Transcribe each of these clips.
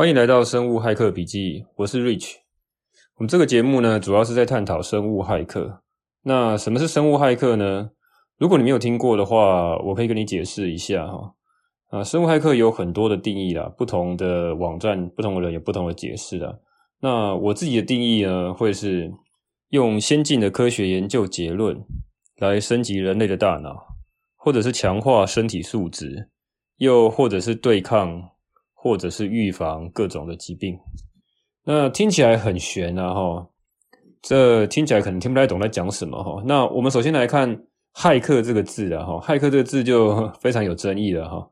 欢迎来到生物骇客笔记，我是 Rich。我们这个节目呢，主要是在探讨生物骇客。那什么是生物骇客呢？如果你没有听过的话，我可以跟你解释一下哈。啊，生物骇客有很多的定义啦，不同的网站、不同的人有不同的解释啦。那我自己的定义呢，会是用先进的科学研究结论来升级人类的大脑，或者是强化身体素质，又或者是对抗。或者是预防各种的疾病，那听起来很玄啊齁，这听起来可能听不太懂在讲什么齁。那我们首先来看“骇客”这个字啊齁，“骇客”这个字就非常有争议了哈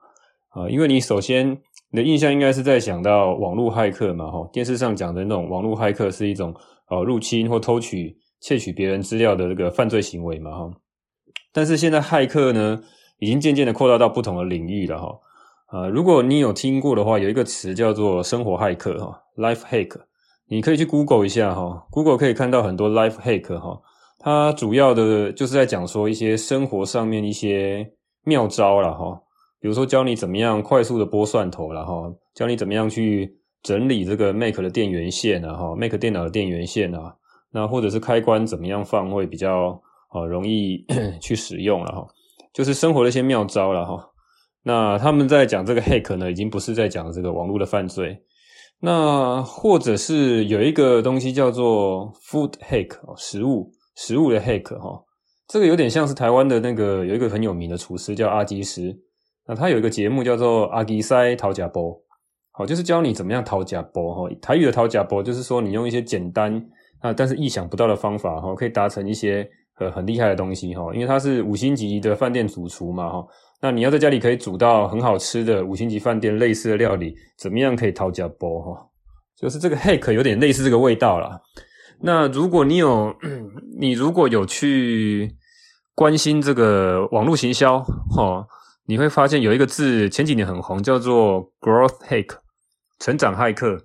啊，因为你首先你的印象应该是在想到网络骇客嘛齁，电视上讲的那种网络骇客是一种呃入侵或偷取、窃取别人资料的这个犯罪行为嘛哈。但是现在骇客呢，已经渐渐的扩大到不同的领域了哈。啊，如果你有听过的话，有一个词叫做“生活骇客”哈，life hack，你可以去 Google 一下哈，Google 可以看到很多 life hack 哈，它主要的就是在讲说一些生活上面一些妙招了哈，比如说教你怎么样快速的剥蒜头了哈，教你怎么样去整理这个 Mac 的电源线啊哈，Mac 电脑的电源线啊，那或者是开关怎么样放会比较啊容易 去使用了哈，就是生活的一些妙招了哈。那他们在讲这个 hack 呢，已经不是在讲这个网络的犯罪，那或者是有一个东西叫做 food hack，食物食物的 hack 哈，这个有点像是台湾的那个有一个很有名的厨师叫阿基师，那他有一个节目叫做阿基师讨吃步，好，就是教你怎么样讨吃步哈，台语的讨吃步就是说你用一些简单啊但是意想不到的方法哈，可以达成一些呃很厉害的东西哈，因为他是五星级的饭店主厨嘛哈。那你要在家里可以煮到很好吃的五星级饭店类似的料理，怎么样可以讨吃步哈？就是这个 hack 有点类似这个味道啦。那如果你有，你如果有去关心这个网络行销哈，你会发现有一个字前几年很红，叫做 growth hack，成长骇客。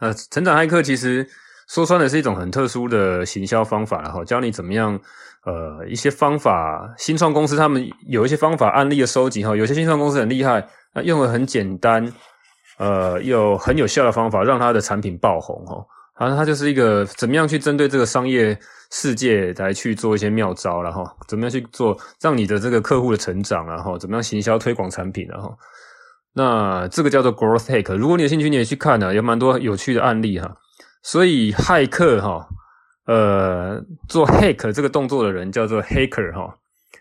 呃，成长骇客其实说穿了是一种很特殊的行销方法啦，哈，教你怎么样。呃，一些方法，新创公司他们有一些方法案例的收集哈，有些新创公司很厉害，那用了很简单，呃，又很有效的方法，让他的产品爆红哈。反正它就是一个怎么样去针对这个商业世界来去做一些妙招，然后怎么样去做让你的这个客户的成长，然后怎么样行销推广产品，然后那这个叫做 growth hack。如果你有兴趣，你也去看呢，有蛮多有趣的案例哈。所以骇客哈。呃，做 hack 这个动作的人叫做 hacker 哈，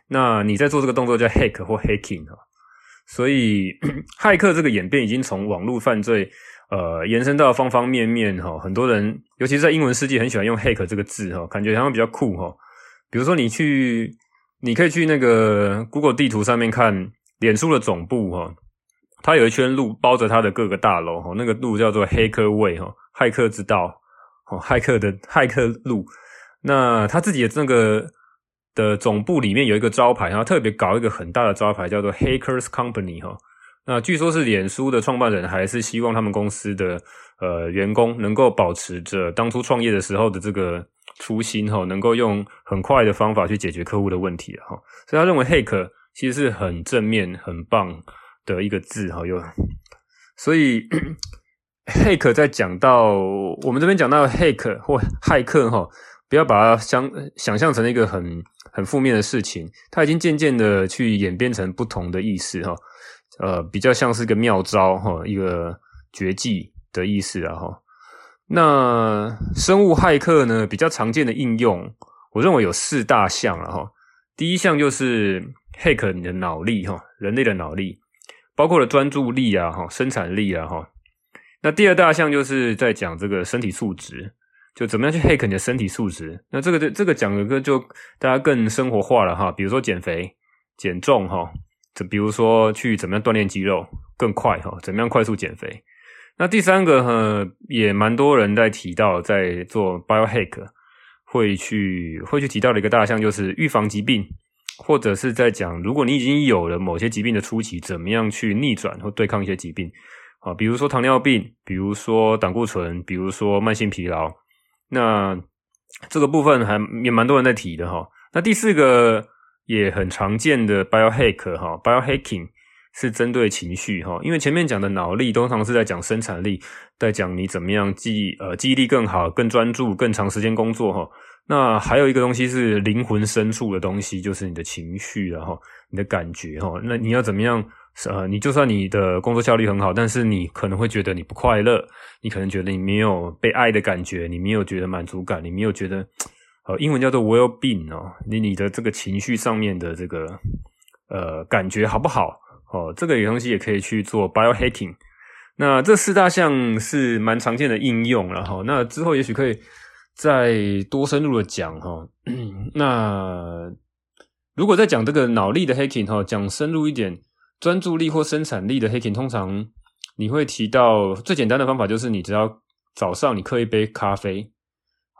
那你在做这个动作叫 hack 或 hacking 哈，所以 骇客这个演变已经从网络犯罪呃延伸到方方面面哈，很多人尤其是在英文世界很喜欢用 hack 这个字哈，感觉好像比较酷哈。比如说你去，你可以去那个 Google 地图上面看脸书的总部哈，它有一圈路包着它的各个大楼哈，那个路叫做黑客位哈，骇客之道。哦，骇客的骇客路，那他自己的这个的总部里面有一个招牌，然后特别搞一个很大的招牌，叫做 Hackers Company 哈。那据说是脸书的创办人还是希望他们公司的呃员工能够保持着当初创业的时候的这个初心哈，能够用很快的方法去解决客户的问题哈。所以他认为 hack 其实是很正面、很棒的一个字哈。又所以。hack 在讲到我们这边讲到 hack 或骇客哈，不要把它想想象成一个很很负面的事情，它已经渐渐的去演变成不同的意思哈，呃，比较像是个妙招哈，一个绝技的意思啊哈。那生物骇客呢，比较常见的应用，我认为有四大项了哈。第一项就是 hack 你的脑力哈，人类的脑力，包括了专注力啊哈，生产力啊哈。那第二大项就是在讲这个身体素质，就怎么样去 hack 你的身体素质。那这个这这个讲的个就大家更生活化了哈，比如说减肥、减重哈，就比如说去怎么样锻炼肌肉更快哈，怎么样快速减肥。那第三个哈也蛮多人在提到，在做 biohack 会去会去提到的一个大项就是预防疾病，或者是在讲如果你已经有了某些疾病的初期，怎么样去逆转或对抗一些疾病。啊，比如说糖尿病，比如说胆固醇，比如说慢性疲劳，那这个部分还也蛮多人在提的哈。那第四个也很常见的 biohack 哈，biohacking 是针对情绪哈，因为前面讲的脑力通常是在讲生产力，在讲你怎么样记呃记忆力更好、更专注、更长时间工作哈。那还有一个东西是灵魂深处的东西，就是你的情绪然后你的感觉哈。那你要怎么样？呃，你就算你的工作效率很好，但是你可能会觉得你不快乐，你可能觉得你没有被爱的感觉，你没有觉得满足感，你没有觉得呃，英文叫做 well-being 哦，你你的这个情绪上面的这个呃感觉好不好？哦，这个有东西也可以去做 biohacking。那这四大项是蛮常见的应用，然后那之后也许可以再多深入的讲哈。那如果再讲这个脑力的 hacking 哈，讲深入一点。专注力或生产力的 hacking，通常你会提到最简单的方法就是，你只要早上你喝一杯咖啡，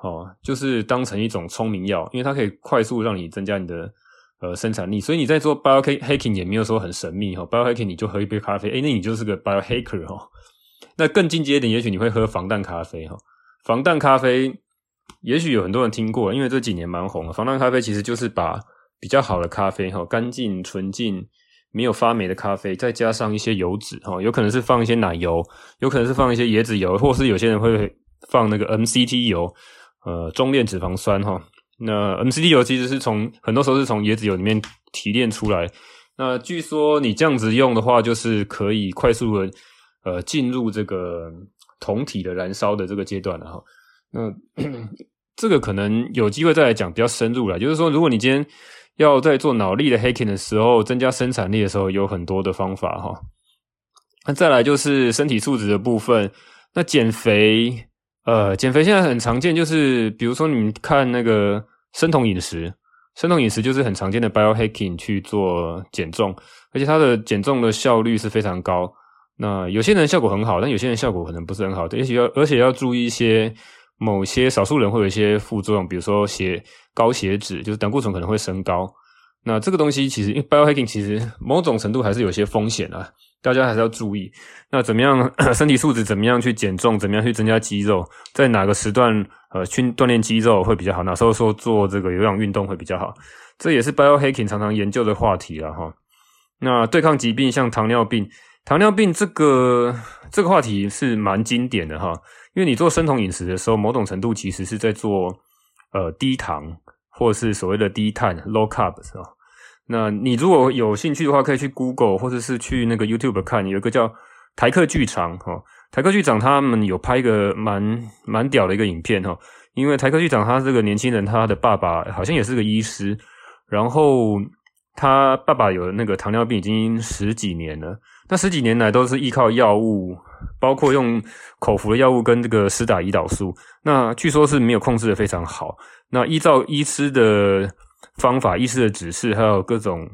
哦，就是当成一种聪明药，因为它可以快速让你增加你的呃生产力。所以你在做 biohacking 也没有说很神秘哈，biohacking 你就喝一杯咖啡，诶，那你就是个 biohacker 哈。那更进阶一点，也许你会喝防弹咖啡哈。防弹咖啡也许有很多人听过，因为这几年蛮红的。防弹咖啡其实就是把比较好的咖啡哈，干净纯净。没有发霉的咖啡，再加上一些油脂，哈，有可能是放一些奶油，有可能是放一些椰子油，或是有些人会放那个 MCT 油，呃，中链脂肪酸，哈。那 MCT 油其实是从很多时候是从椰子油里面提炼出来。那据说你这样子用的话，就是可以快速的呃进入这个酮体的燃烧的这个阶段了，哈。那 这个可能有机会再来讲比较深入了，就是说如果你今天。要在做脑力的 hacking 的时候，增加生产力的时候，有很多的方法哈。那再来就是身体素质的部分。那减肥，呃，减肥现在很常见，就是比如说你们看那个生酮饮食，生酮饮食就是很常见的 biohacking 去做减重，而且它的减重的效率是非常高。那有些人效果很好，但有些人效果可能不是很好的，也许要而且要注意一些。某些少数人会有一些副作用，比如说血高血脂，就是胆固醇可能会升高。那这个东西其实，biohacking 其实某种程度还是有些风险啊，大家还是要注意。那怎么样 身体素质？怎么样去减重？怎么样去增加肌肉？在哪个时段呃去锻炼肌肉会比较好？哪时候说做这个有氧运动会比较好？这也是 biohacking 常常研究的话题了哈。那对抗疾病，像糖尿病，糖尿病这个这个话题是蛮经典的哈。因为你做生酮饮食的时候，某种程度其实是在做呃低糖或是所谓的低碳 low carb 是吧？那你如果有兴趣的话，可以去 Google 或者是去那个 YouTube 看，有一个叫台客剧场哈，台客剧场他们有拍一个蛮蛮屌的一个影片哈。因为台客剧场他这个年轻人，他的爸爸好像也是个医师，然后他爸爸有那个糖尿病已经十几年了，那十几年来都是依靠药物。包括用口服的药物跟这个施打胰岛素，那据说是没有控制的非常好。那依照医师的方法、医师的指示，还有各种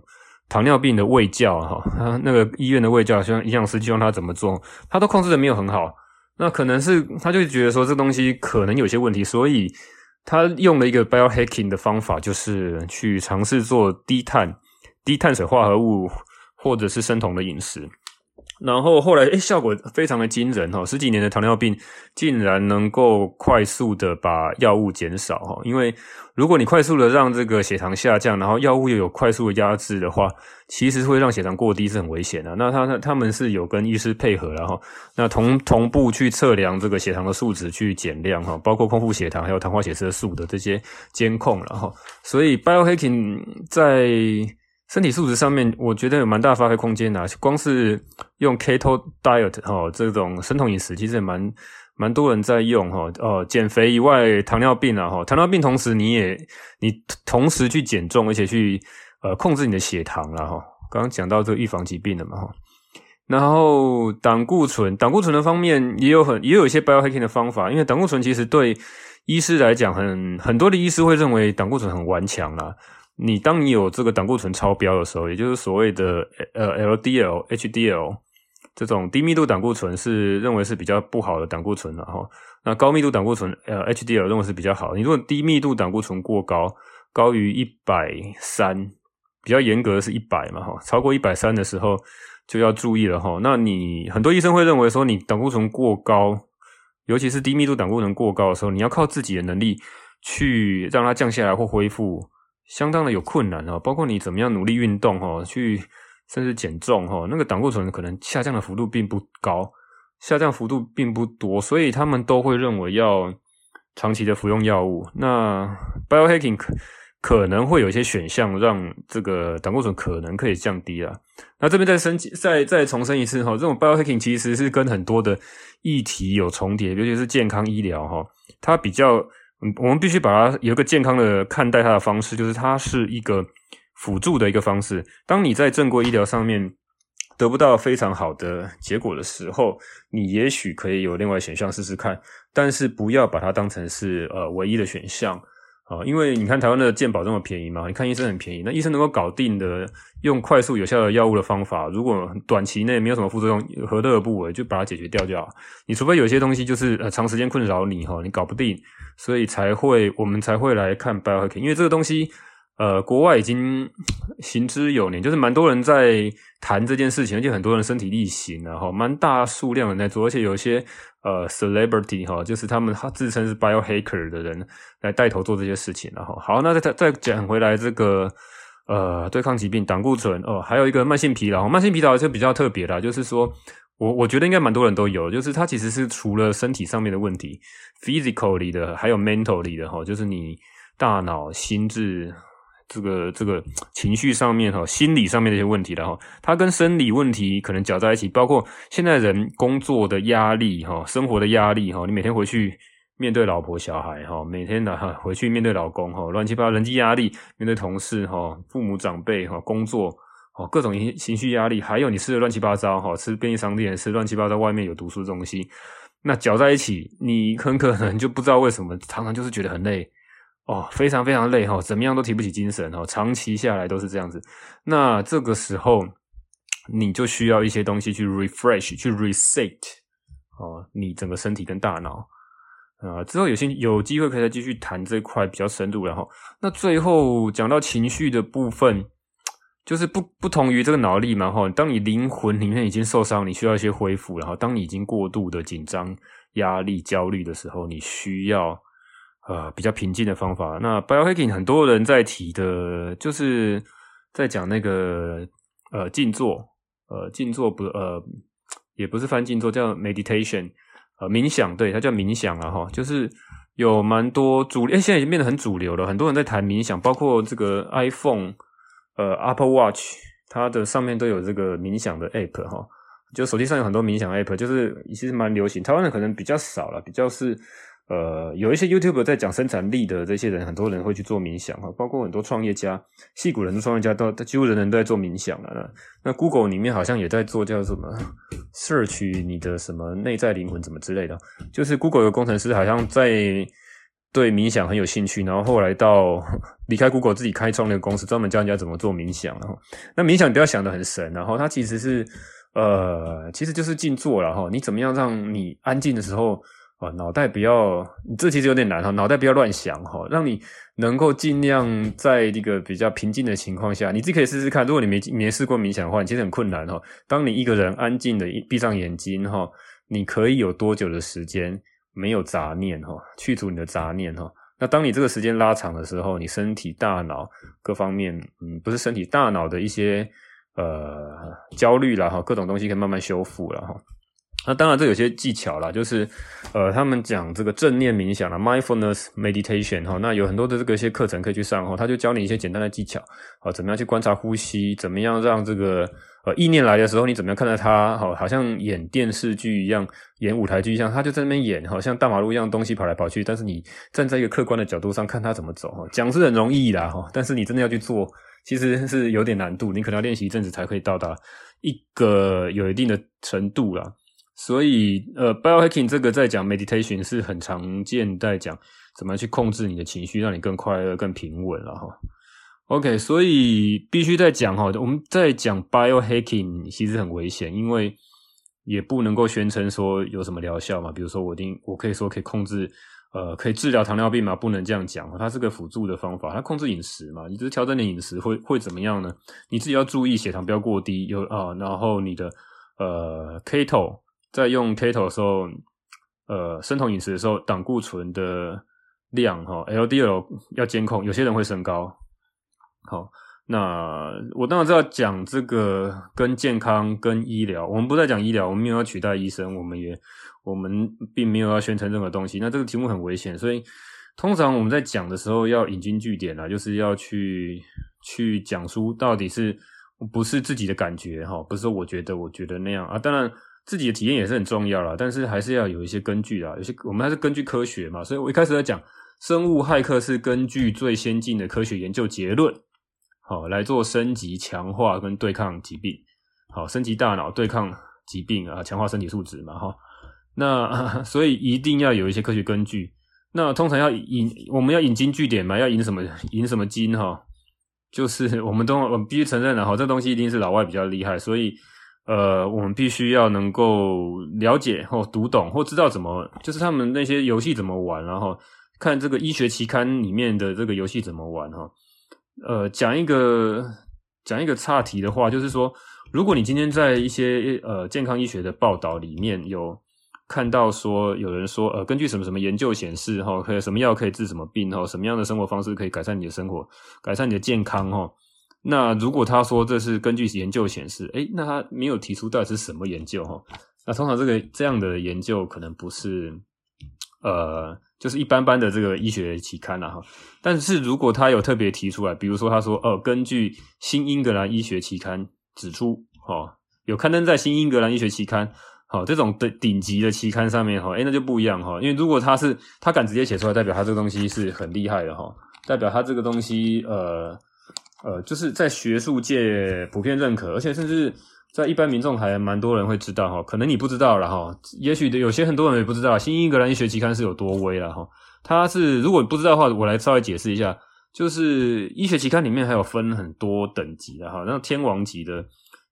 糖尿病的卫教哈，那个医院的卫教，像营养师希望他怎么做，他都控制的没有很好。那可能是他就觉得说这东西可能有些问题，所以他用了一个 biohacking 的方法，就是去尝试做低碳、低碳水化合物或者是生酮的饮食。然后后来，诶，效果非常的惊人哈！十几年的糖尿病竟然能够快速的把药物减少哈！因为如果你快速的让这个血糖下降，然后药物又有快速的压制的话，其实会让血糖过低是很危险的。那他他他们是有跟医师配合然后，那同同步去测量这个血糖的数值去减量哈，包括空腹血糖还有糖化血色素的这些监控然后，所以 biohacking 在身体素质上面，我觉得有蛮大发挥空间的。光是用 Keto Diet 哈，这种生酮饮食，其实也蛮蛮多人在用哈。哦，减肥以外，糖尿病啊哈，糖尿病同时你也你同时去减重，而且去呃控制你的血糖了哈。刚刚讲到这个预防疾病的嘛哈。然后胆固醇，胆固醇的方面也有很也有一些 biohacking 的方法，因为胆固醇其实对医师来讲，很很多的医师会认为胆固醇很顽强啦。你当你有这个胆固醇超标的时候，也就是所谓的呃 LDL、HDL 这种低密度胆固醇是认为是比较不好的胆固醇了哈。那高密度胆固醇呃 HDL 认为是比较好。你如果低密度胆固醇过高，高于一百三，比较严格的是一百嘛哈，超过一百三的时候就要注意了哈。那你很多医生会认为说你胆固醇过高，尤其是低密度胆固醇过高的时候，你要靠自己的能力去让它降下来或恢复。相当的有困难哦，包括你怎么样努力运动哦，去甚至减重哈，那个胆固醇可能下降的幅度并不高，下降幅度并不多，所以他们都会认为要长期的服用药物。那 biohacking 可可能会有一些选项，让这个胆固醇可能可以降低啦。那这边再升级，再再重申一次哈，这种 biohacking 其实是跟很多的议题有重叠，尤其是健康医疗哈，它比较，我们必须把它有一个健康的看待它的方式，就是它是一个辅助的一个方式。当你在正规医疗上面得不到非常好的结果的时候，你也许可以有另外选项试试看，但是不要把它当成是呃唯一的选项。啊，因为你看台湾的健保这么便宜嘛，你看医生很便宜，那医生能够搞定的用快速有效的药物的方法，如果短期内没有什么副作用，何乐而不为？就把它解决掉就好。你除非有些东西就是呃长时间困扰你哈，你搞不定，所以才会我们才会来看 biohacking，因为这个东西。呃，国外已经行之有年，就是蛮多人在谈这件事情，而且很多人身体力行，然后蛮大数量的在做，而且有些呃 celebrity 哈，就是他们他自称是 biohacker 的人来带头做这些事情，然后好，那再再讲回来这个呃对抗疾病胆固醇哦，还有一个慢性疲劳，慢性疲劳就比较特别啦，就是说我我觉得应该蛮多人都有，就是它其实是除了身体上面的问题，physically 的，还有 mentally 的哈，就是你大脑心智。这个这个情绪上面哈，心理上面的一些问题的哈，它跟生理问题可能搅在一起，包括现在人工作的压力哈，生活的压力哈，你每天回去面对老婆小孩哈，每天的哈回去面对老公哈，乱七八糟人际压力，面对同事哈，父母长辈哈，工作哦，各种情绪压力，还有你吃的乱七八糟哈，吃便利商店吃乱七八糟外面有毒素的东西，那搅在一起，你很可能就不知道为什么常常就是觉得很累。哦，非常非常累哈，怎么样都提不起精神哈，长期下来都是这样子。那这个时候，你就需要一些东西去 refresh，去 reset 哦，你整个身体跟大脑啊。之后有些有机会可以再继续谈这块比较深入，然后那最后讲到情绪的部分，就是不不同于这个脑力嘛哈。当你灵魂里面已经受伤，你需要一些恢复，然后当你已经过度的紧张、压力、焦虑的时候，你需要。呃，比较平静的方法。那 biohacking 很多人在提的，就是在讲那个呃静坐，呃静坐不呃也不是翻静坐，叫 meditation，呃冥想，对，它叫冥想啊哈。就是有蛮多主，诶现在已经变得很主流了，很多人在谈冥想，包括这个 iPhone，呃 Apple Watch，它的上面都有这个冥想的 app 哈。就手机上有很多冥想 app，就是其实蛮流行，台湾人可能比较少了，比较是。呃，有一些 YouTube 在讲生产力的这些人，很多人会去做冥想哈，包括很多创业家，戏骨人的创业家都几乎人人都在做冥想了。那 Google 里面好像也在做叫什么 Search 你的什么内在灵魂怎么之类的，就是 Google 的工程师好像在对冥想很有兴趣，然后后来到离开 Google 自己开创那个公司，专门教人家怎么做冥想。然后那冥想不要想得很神，然后它其实是呃，其实就是静坐了哈。你怎么样让你安静的时候？脑袋不要，这其实有点难哈，脑袋不要乱想哈，让你能够尽量在一个比较平静的情况下，你自己可以试试看。如果你没没试过冥想的话，你其实很困难哈。当你一个人安静的闭上眼睛哈，你可以有多久的时间没有杂念哈，去除你的杂念哈。那当你这个时间拉长的时候，你身体、大脑各方面，嗯，不是身体、大脑的一些呃焦虑了哈，各种东西可以慢慢修复了哈。那当然，这有些技巧啦，就是，呃，他们讲这个正念冥想啦，mindfulness meditation 哈，那有很多的这个一些课程可以去上哈，他就教你一些简单的技巧，啊，怎么样去观察呼吸，怎么样让这个呃意念来的时候，你怎么样看待它，好，好像演电视剧一样，演舞台剧一样，他就在那边演，好像大马路一样东西跑来跑去，但是你站在一个客观的角度上看他怎么走，哈，讲是很容易啦，哈，但是你真的要去做，其实是有点难度，你可能要练习一阵子才可以到达一个有一定的程度啦。所以，呃，biohacking 这个在讲 meditation 是很常见，在讲怎么去控制你的情绪，让你更快乐、更平稳了哈。OK，所以必须在讲哈，我们在讲 biohacking 其实很危险，因为也不能够宣称说有什么疗效嘛。比如说，我定我可以说可以控制，呃，可以治疗糖尿病嘛？不能这样讲，它是个辅助的方法，它控制饮食嘛。你只是调整你饮食会会怎么样呢？你自己要注意血糖不要过低，有啊，然后你的呃 keto。在用 keto 的时候，呃，生酮饮食的时候，胆固醇的量哈，LDL 要监控，有些人会升高，好，那我当然是要讲这个跟健康、跟医疗。我们不再讲医疗，我们没有要取代医生，我们也我们并没有要宣称任何东西。那这个题目很危险，所以通常我们在讲的时候要引经据典啊，就是要去去讲出到底是不是自己的感觉哈，不是说我觉得我觉得那样啊。当然自己的体验也是很重要啦，但是还是要有一些根据啦，有些我们还是根据科学嘛。所以我一开始在讲生物骇客是根据最先进的科学研究结论。好，来做升级、强化跟对抗疾病。好，升级大脑，对抗疾病啊，强化身体素质嘛，哈。那 所以一定要有一些科学根据。那通常要引，我们要引经据典嘛，要引什么？引什么经？哈，就是我们都我们必须承认了哈，这东西一定是老外比较厉害，所以呃，我们必须要能够了解或读懂或知道怎么，就是他们那些游戏怎么玩，然后看这个医学期刊里面的这个游戏怎么玩，哈。呃，讲一个讲一个岔题的话，就是说，如果你今天在一些呃健康医学的报道里面有看到说有人说，呃，根据什么什么研究显示，哈，可以什么药可以治什么病，哈，什么样的生活方式可以改善你的生活，改善你的健康，哈，那如果他说这是根据研究显示，诶，那他没有提出到底是什么研究，哈，那通常这个这样的研究可能不是，呃。就是一般般的这个医学期刊啦哈，但是如果他有特别提出来，比如说他说，哦，根据新英格兰医学期刊指出，哦，有刊登在新英格兰医学期刊，好，这种的顶级的期刊上面，哈，诶，那就不一样哈，因为如果他是他敢直接写出来，代表他这个东西是很厉害的哈，代表他这个东西，呃呃，就是在学术界普遍认可，而且甚至。在一般民众还蛮多人会知道哈，可能你不知道了哈，也许有些很多人也不知道新英格兰医学期刊是有多威了哈。它是如果不知道的话，我来稍微解释一下，就是医学期刊里面还有分很多等级的哈，那天王级的，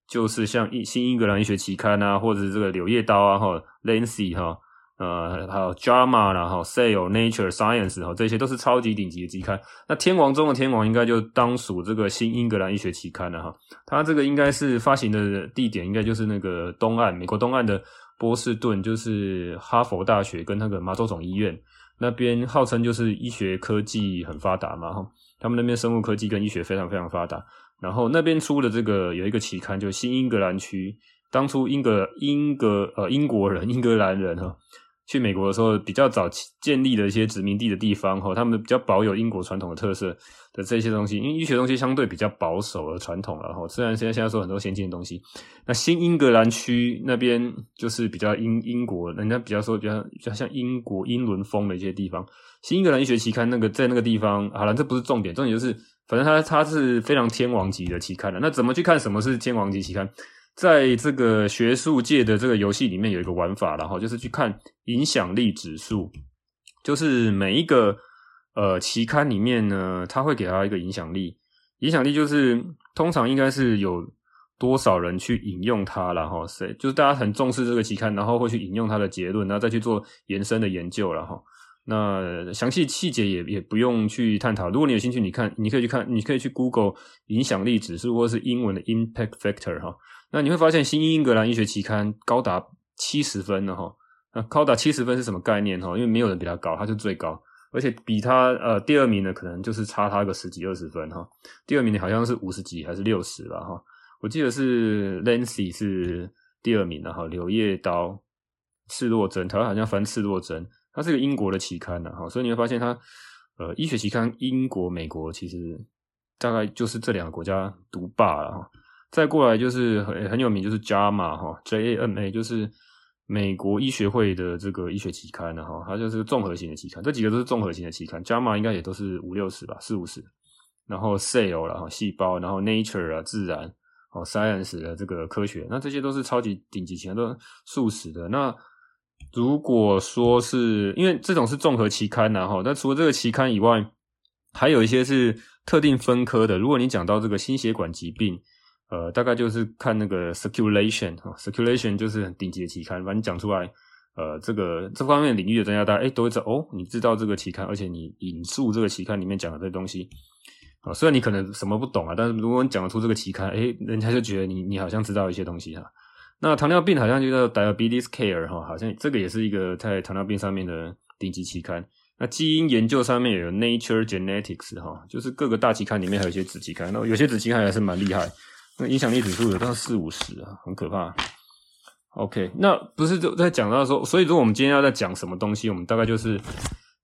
就是像新英格兰医学期刊啊，或者是这个柳叶刀啊哈，Lancet 哈。呃，还有 JAMA 啦，哈，Cell、Nature、Science 哈，这些都是超级顶级的期刊。那天王中的天王，应该就当属这个新英格兰医学期刊了哈。它这个应该是发行的地点，应该就是那个东岸，美国东岸的波士顿，就是哈佛大学跟那个麻州总医院那边，号称就是医学科技很发达嘛哈。他们那边生物科技跟医学非常非常发达。然后那边出的这个有一个期刊，就新英格兰区，当初英格英格呃英国人英格兰人哈。去美国的时候，比较早建立的一些殖民地的地方，哈，他们比较保有英国传统的特色的这些东西，因为医学东西相对比较保守而传统了，哈。虽然现在现在说很多先进的东西，那新英格兰区那边就是比较英英国，人家比较说比较比较像英国英伦风的一些地方。新英格兰医学期刊那个在那个地方，好了，这不是重点，重点就是反正它它是非常天王级的期刊了。那怎么去看什么是天王级期刊？在这个学术界的这个游戏里面有一个玩法，然后就是去看影响力指数，就是每一个呃期刊里面呢，它会给它一个影响力，影响力就是通常应该是有多少人去引用它，然后谁就是大家很重视这个期刊，然后会去引用它的结论，然后再去做延伸的研究，然后那详细细节也也不用去探讨。如果你有兴趣，你看你可以去看，你可以去 Google 影响力指数，或是英文的 Impact Factor 哈。那你会发现，新英格兰医学期刊高达七十分了哈。那高达七十分是什么概念哈？因为没有人比他高，他是最高，而且比他呃第二名呢，可能就是差他个十几二十分哈。第二名的好像是五十几还是六十了哈。我记得是 Lancet 是第二名的哈。柳叶刀、刺络针，台湾好像翻刺络针，它是个英国的期刊的哈。所以你会发现它呃医学期刊，英国、美国其实大概就是这两个国家独霸了哈。再过来就是很很有名，就是 JAMA 哈，J A M A 就是美国医学会的这个医学期刊的哈，它就是综合型的期刊，这几个都是综合型的期刊，JAMA 应该也都是五六十吧，四五十，然后 Cell 然后细胞，然后 Nature 啊自然，哦 Science 的这个科学，那这些都是超级顶级期刊，都数十的。那如果说是因为这种是综合期刊然后，那除了这个期刊以外，还有一些是特定分科的。如果你讲到这个心血管疾病。呃，大概就是看那个 circulation 哈，circulation 就是很顶级的期刊，反正讲出来，呃，这个这方面领域的专家大家哎都会知道哦，你知道这个期刊，而且你引述这个期刊里面讲的这些东西，啊、虽然你可能什么不懂啊，但是如果你讲得出这个期刊，哎，人家就觉得你你好像知道一些东西哈。那糖尿病好像就叫 diabetes care 哈，好像这个也是一个在糖尿病上面的顶级期刊。那基因研究上面有 Nature Genetics 哈，就是各个大期刊里面还有一些子期刊，那有些子期刊还是蛮厉害，那影响力指数有到四五十啊，很可怕。OK，那不是就在讲到说，所以说我们今天要在讲什么东西，我们大概就是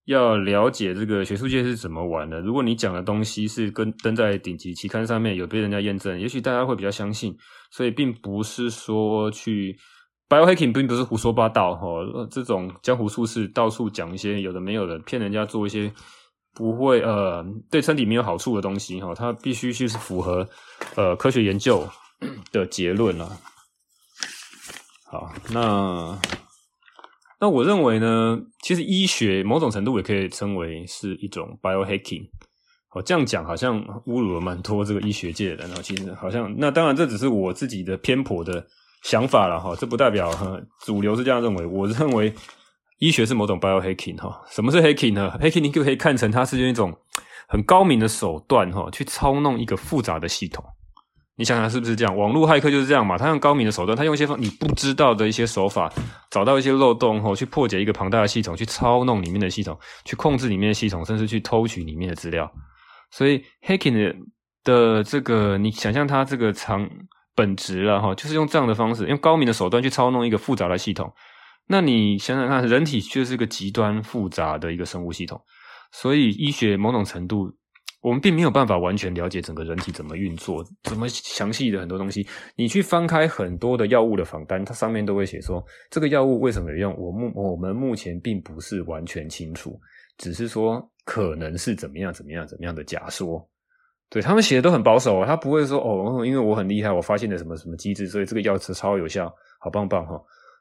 要了解这个学术界是怎么玩的。如果你讲的东西是跟登在顶级期刊上面有被人家验证，也许大家会比较相信。所以并不是说去 biohacking 并不是胡说八道哈，这种江湖术士到处讲一些有的没有的，骗人家做一些不会呃对身体没有好处的东西哈，它必须是符合呃科学研究的结论了。好，那那我认为呢，其实医学某种程度也可以称为是一种 biohacking。好，这样讲好像侮辱了蛮多这个医学界的人。其实好像那当然这只是我自己的偏颇的想法了哈，这不代表主流是这样认为。我认为医学是某种 biohacking 哈。什么是 hacking 呢？hacking 你就可以看成它是用一种很高明的手段哈，去操弄一个复杂的系统。你想想是不是这样？网络骇客就是这样嘛？他用高明的手段，他用一些你不知道的一些手法，找到一些漏洞后，去破解一个庞大的系统，去操弄里面的系统，去控制里面的系统，甚至去偷取里面的资料。所以 hacking 的的这个，你想象它这个长本质了哈，就是用这样的方式，用高明的手段去操弄一个复杂的系统。那你想想看，人体就是一个极端复杂的一个生物系统，所以医学某种程度。我们并没有办法完全了解整个人体怎么运作，怎么详细的很多东西。你去翻开很多的药物的访单，它上面都会写说这个药物为什么有用。我目我们目前并不是完全清楚，只是说可能是怎么样怎么样怎么样的假说。对，他们写的都很保守，他不会说哦，因为我很厉害，我发现了什么什么机制，所以这个药是超有效，好棒棒哈。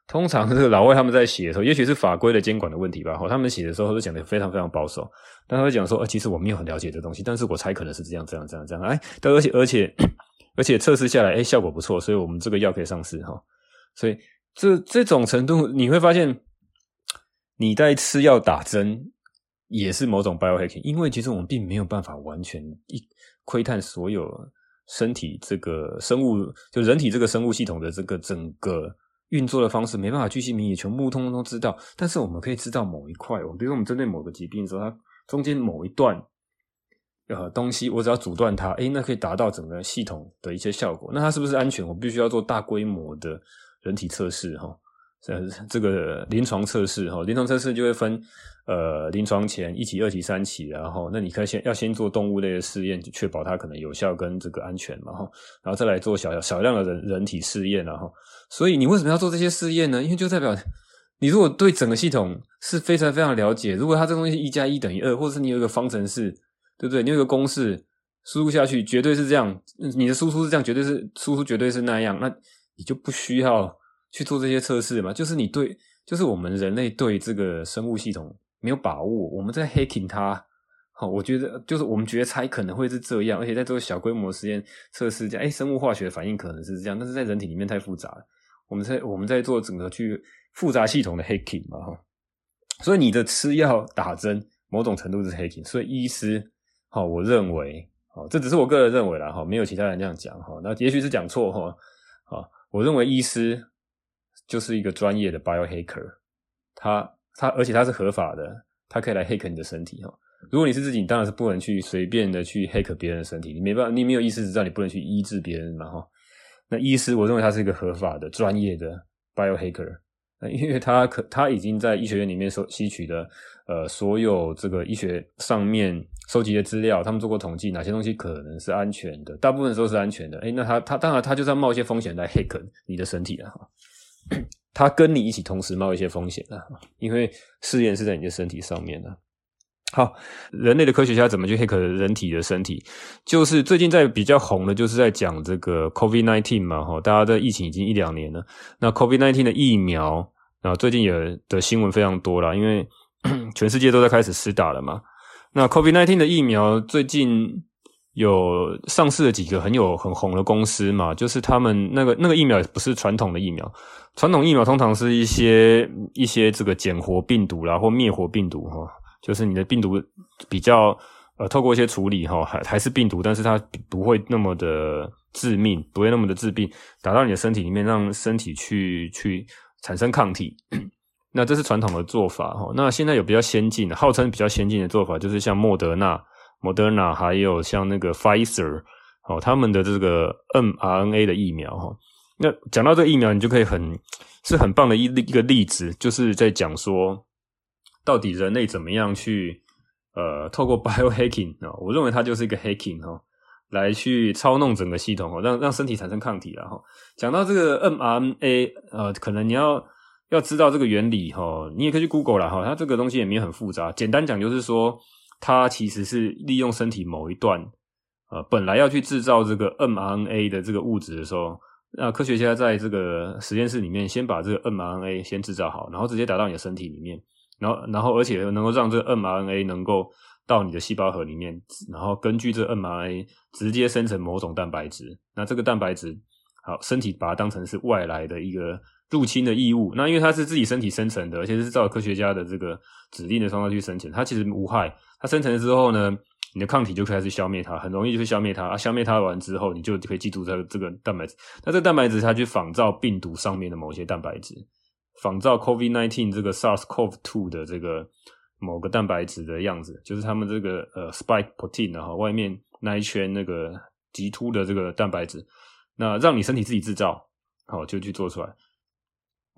通常是老外他们在写的时候，也许是法规的监管的问题吧。哈，他们写的时候都讲的非常非常保守，但他会讲说，呃，其实我没有很了解这东西，但是我猜可能是这样这样这样这样。哎，但而且而且 而且测试下来，哎，效果不错，所以我们这个药可以上市哈。所以这这种程度，你会发现你在吃药打针也是某种 biohacking，因为其实我们并没有办法完全一窥探所有身体这个生物，就人体这个生物系统的这个整个。运作的方式没办法居心民意，全部通通都知道。但是我们可以知道某一块，我比如说我们针对某个疾病的时候，它中间某一段呃东西，我只要阻断它，诶，那可以达到整个系统的一些效果。那它是不是安全？我必须要做大规模的人体测试哈，呃，这个临床测试哈，临床测试就会分呃临床前一期、二期、三期，然后那你可以先要先做动物类的试验，确保它可能有效跟这个安全嘛哈，然后再来做小小量的人人体试验，然后。所以你为什么要做这些试验呢？因为就代表你如果对整个系统是非常非常了解，如果它这东西一加一等于二，或者是你有一个方程式，对不对？你有一个公式输入下去，绝对是这样，你的输出是这样，绝对是输出绝对是那样，那你就不需要去做这些测试嘛。就是你对，就是我们人类对这个生物系统没有把握，我们在 hacking 它。好，我觉得就是我们觉得猜可能会是这样，而且在做小规模实验测试，这样，诶，生物化学反应可能是这样，但是在人体里面太复杂了。我们在我们在做整个去复杂系统的 hacking 嘛哈，所以你的吃药打针某种程度是 hacking，所以医师哈，我认为哈，这只是我个人认为啦哈，没有其他人这样讲哈，那也许是讲错哈，啊，我认为医师就是一个专业的 biohacker，他他而且他是合法的，他可以来 hack 你的身体哈。如果你是自己，你当然是不能去随便的去 hack 别人的身体，你没办法，你没有医师执照，你不能去医治别人嘛哈。那医师，我认为他是一个合法的、专业的 biohacker，因为他可他已经在医学院里面收吸取的呃所有这个医学上面收集的资料，他们做过统计，哪些东西可能是安全的，大部分时候是安全的。诶，那他他当然他就是要冒一些风险来 hack 你的身体了哈，他跟你一起同时冒一些风险了，因为试验是在你的身体上面的。好，人类的科学家怎么去 hack 人体的身体？就是最近在比较红的，就是在讲这个 COVID-19 嘛，哈，大家的疫情已经一两年了。那 COVID-19 的疫苗啊，最近有的新闻非常多啦，因为 全世界都在开始施打了嘛。那 COVID nineteen 的疫苗最近有上市的几个很有很红的公司嘛，就是他们那个那个疫苗也不是传统的疫苗，传统疫苗通常是一些一些这个减活病毒啦或灭活病毒哈。就是你的病毒比较呃，透过一些处理哈，还还是病毒，但是它不会那么的致命，不会那么的致病，打到你的身体里面，让身体去去产生抗体。那这是传统的做法哈。那现在有比较先进的，号称比较先进的做法，就是像莫德纳、莫德纳还有像那个 Pfizer 哦，他们的这个 mRNA 的疫苗哈。那讲到这个疫苗，你就可以很是很棒的一一个例子，就是在讲说，到底人类怎么样去呃透过 biohacking 啊，我认为它就是一个 hacking 哈。来去操弄整个系统哦，让让身体产生抗体了哈。讲到这个 mRNA，呃，可能你要要知道这个原理哈，你也可以去 Google 了哈。它这个东西也没有很复杂，简单讲就是说，它其实是利用身体某一段，呃，本来要去制造这个 mRNA 的这个物质的时候，那科学家在这个实验室里面先把这个 mRNA 先制造好，然后直接打到你的身体里面，然后然后而且能够让这个 mRNA 能够。到你的细胞核里面，然后根据这 mRNA 直接生成某种蛋白质。那这个蛋白质，好，身体把它当成是外来的一个入侵的异物。那因为它是自己身体生成的，而且是照科学家的这个指令的方法去生成，它其实无害。它生成了之后呢，你的抗体就开始消灭它，很容易就会消灭它。啊，消灭它完之后，你就可以记住这个这个蛋白质。那这个蛋白质它去仿造病毒上面的某些蛋白质，仿造 COVID-19 这个 SARS-CoV-2 的这个。某个蛋白质的样子，就是他们这个呃 spike protein 然后外面那一圈那个极凸的这个蛋白质，那让你身体自己制造，好就去做出来。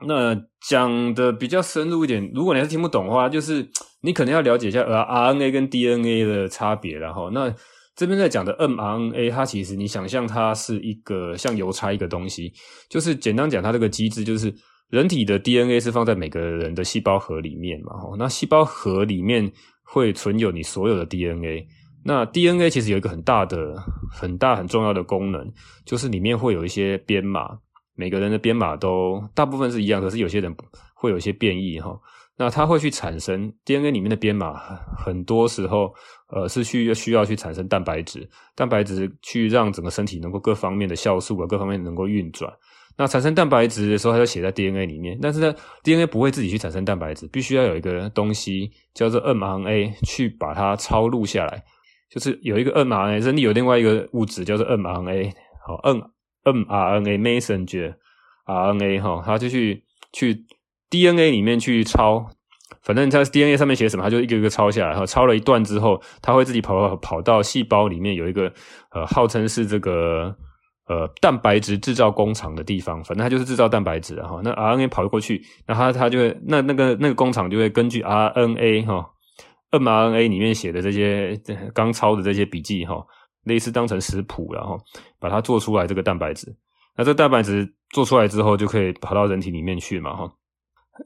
那讲的比较深入一点，如果你还是听不懂的话，就是 你可能要了解一下呃 RNA 跟 DNA 的差别，然后那这边在讲的 mRNA，它其实你想象它是一个像邮差一个东西，就是简单讲它这个机制就是。人体的 DNA 是放在每个人的细胞核里面嘛？那细胞核里面会存有你所有的 DNA。那 DNA 其实有一个很大的、很大、很重要的功能，就是里面会有一些编码。每个人的编码都大部分是一样，可是有些人会有一些变异哈。那它会去产生 DNA 里面的编码，很多时候呃是需需要去产生蛋白质，蛋白质去让整个身体能够各方面的酵素啊，各方面能够运转。那产生蛋白质的时候，它就写在 DNA 里面，但是呢，DNA 不会自己去产生蛋白质，必须要有一个东西叫做 mRNA 去把它抄录下来。就是有一个 mRNA，人体有另外一个物质叫做 mRNA，好，m mRNA messenger RNA 哈，他就去去 DNA 里面去抄，反正在 DNA 上面写什么，他就一个一个抄下来，然后抄了一段之后，他会自己跑跑到细胞里面有一个呃，号称是这个。呃，蛋白质制造工厂的地方，反正它就是制造蛋白质的哈。那 RNA 跑过去，那它它就会，那那个那个工厂就会根据 RNA 哈，mRNA 里面写的这些刚抄的这些笔记哈，类似当成食谱，然后把它做出来这个蛋白质。那这蛋白质做出来之后，就可以跑到人体里面去嘛哈。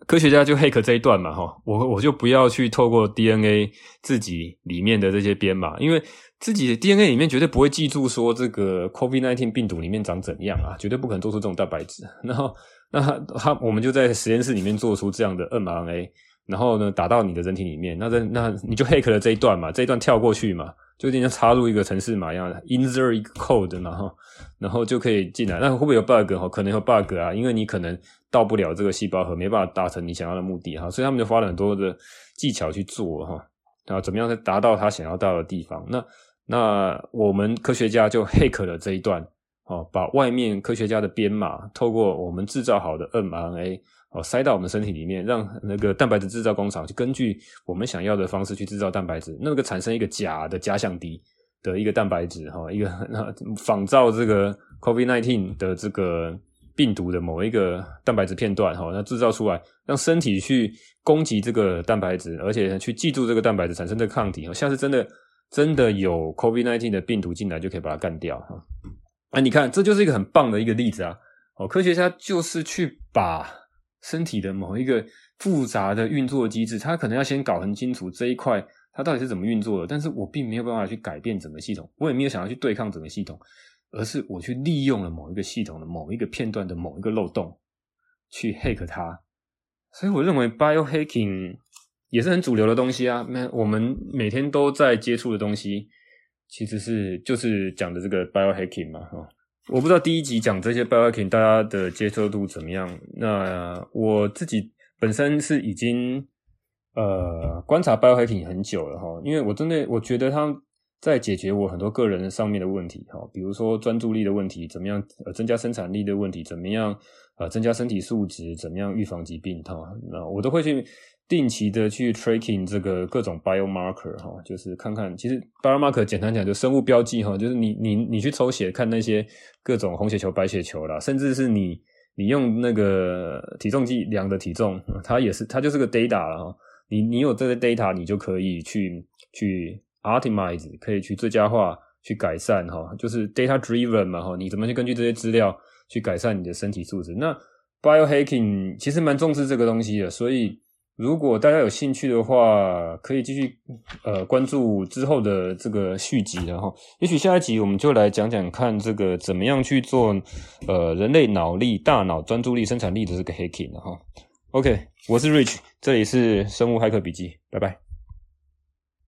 科学家就 hack 这一段嘛哈，我我就不要去透过 DNA 自己里面的这些编码，因为。自己的 DNA 里面绝对不会记住说这个 COVID-19 病毒里面长怎样啊，绝对不可能做出这种蛋白质。然后，那他他我们就在实验室里面做出这样的 mRNA，然后呢打到你的人体里面，那那你就 hack 了这一段嘛，这一段跳过去嘛，就像插入一个程式码一样的，insert 一个 code，然后然后就可以进来。那会不会有 bug？哈，可能有 bug 啊，因为你可能到不了这个细胞核，没办法达成你想要的目的哈，所以他们就花了很多的技巧去做哈，然后怎么样才达到他想要到的地方？那。那我们科学家就 hack 了这一段，哦，把外面科学家的编码透过我们制造好的 mRNA 哦塞到我们身体里面，让那个蛋白质制造工厂去根据我们想要的方式去制造蛋白质，那个产生一个假的假想敌的一个蛋白质哈，一个仿造这个 COVID-19 的这个病毒的某一个蛋白质片段哈，那制造出来，让身体去攻击这个蛋白质，而且去记住这个蛋白质产生的抗体，像是真的。真的有 COVID-19 的病毒进来，就可以把它干掉哈。啊，你看，这就是一个很棒的一个例子啊！哦，科学家就是去把身体的某一个复杂的运作机制，他可能要先搞很清楚这一块它到底是怎么运作的。但是我并没有办法去改变整个系统，我也没有想要去对抗整个系统，而是我去利用了某一个系统的某一个片段的某一个漏洞去 hack 它。所以我认为 biohacking。也是很主流的东西啊，那我们每天都在接触的东西，其实是就是讲的这个 biohacking 嘛，哈。我不知道第一集讲这些 biohacking 大家的接受度怎么样。那我自己本身是已经呃观察 biohacking 很久了哈，因为我真的我觉得它在解决我很多个人上面的问题，哈，比如说专注力的问题，怎么样呃增加生产力的问题，怎么样呃增加身体素质，怎么样预防疾病，哈，那我都会去定期的去 tracking 这个各种 biomarker，哈，就是看看，其实 biomarker 简单讲就生物标记，哈，就是你你你去抽血看那些各种红血球、白血球啦，甚至是你你用那个体重计量的体重，它也是它就是个 data 了哈，你你有这个 data，你就可以去去。Optimize 可以去最佳化、去改善哈，就是 data driven 嘛哈，你怎么去根据这些资料去改善你的身体素质？那 biohacking 其实蛮重视这个东西的，所以如果大家有兴趣的话，可以继续呃关注之后的这个续集然后，也许下一集我们就来讲讲看这个怎么样去做呃人类脑力、大脑专注力、生产力的这个 hacking 哈。OK，我是 Rich，这里是生物骇客笔记，拜拜。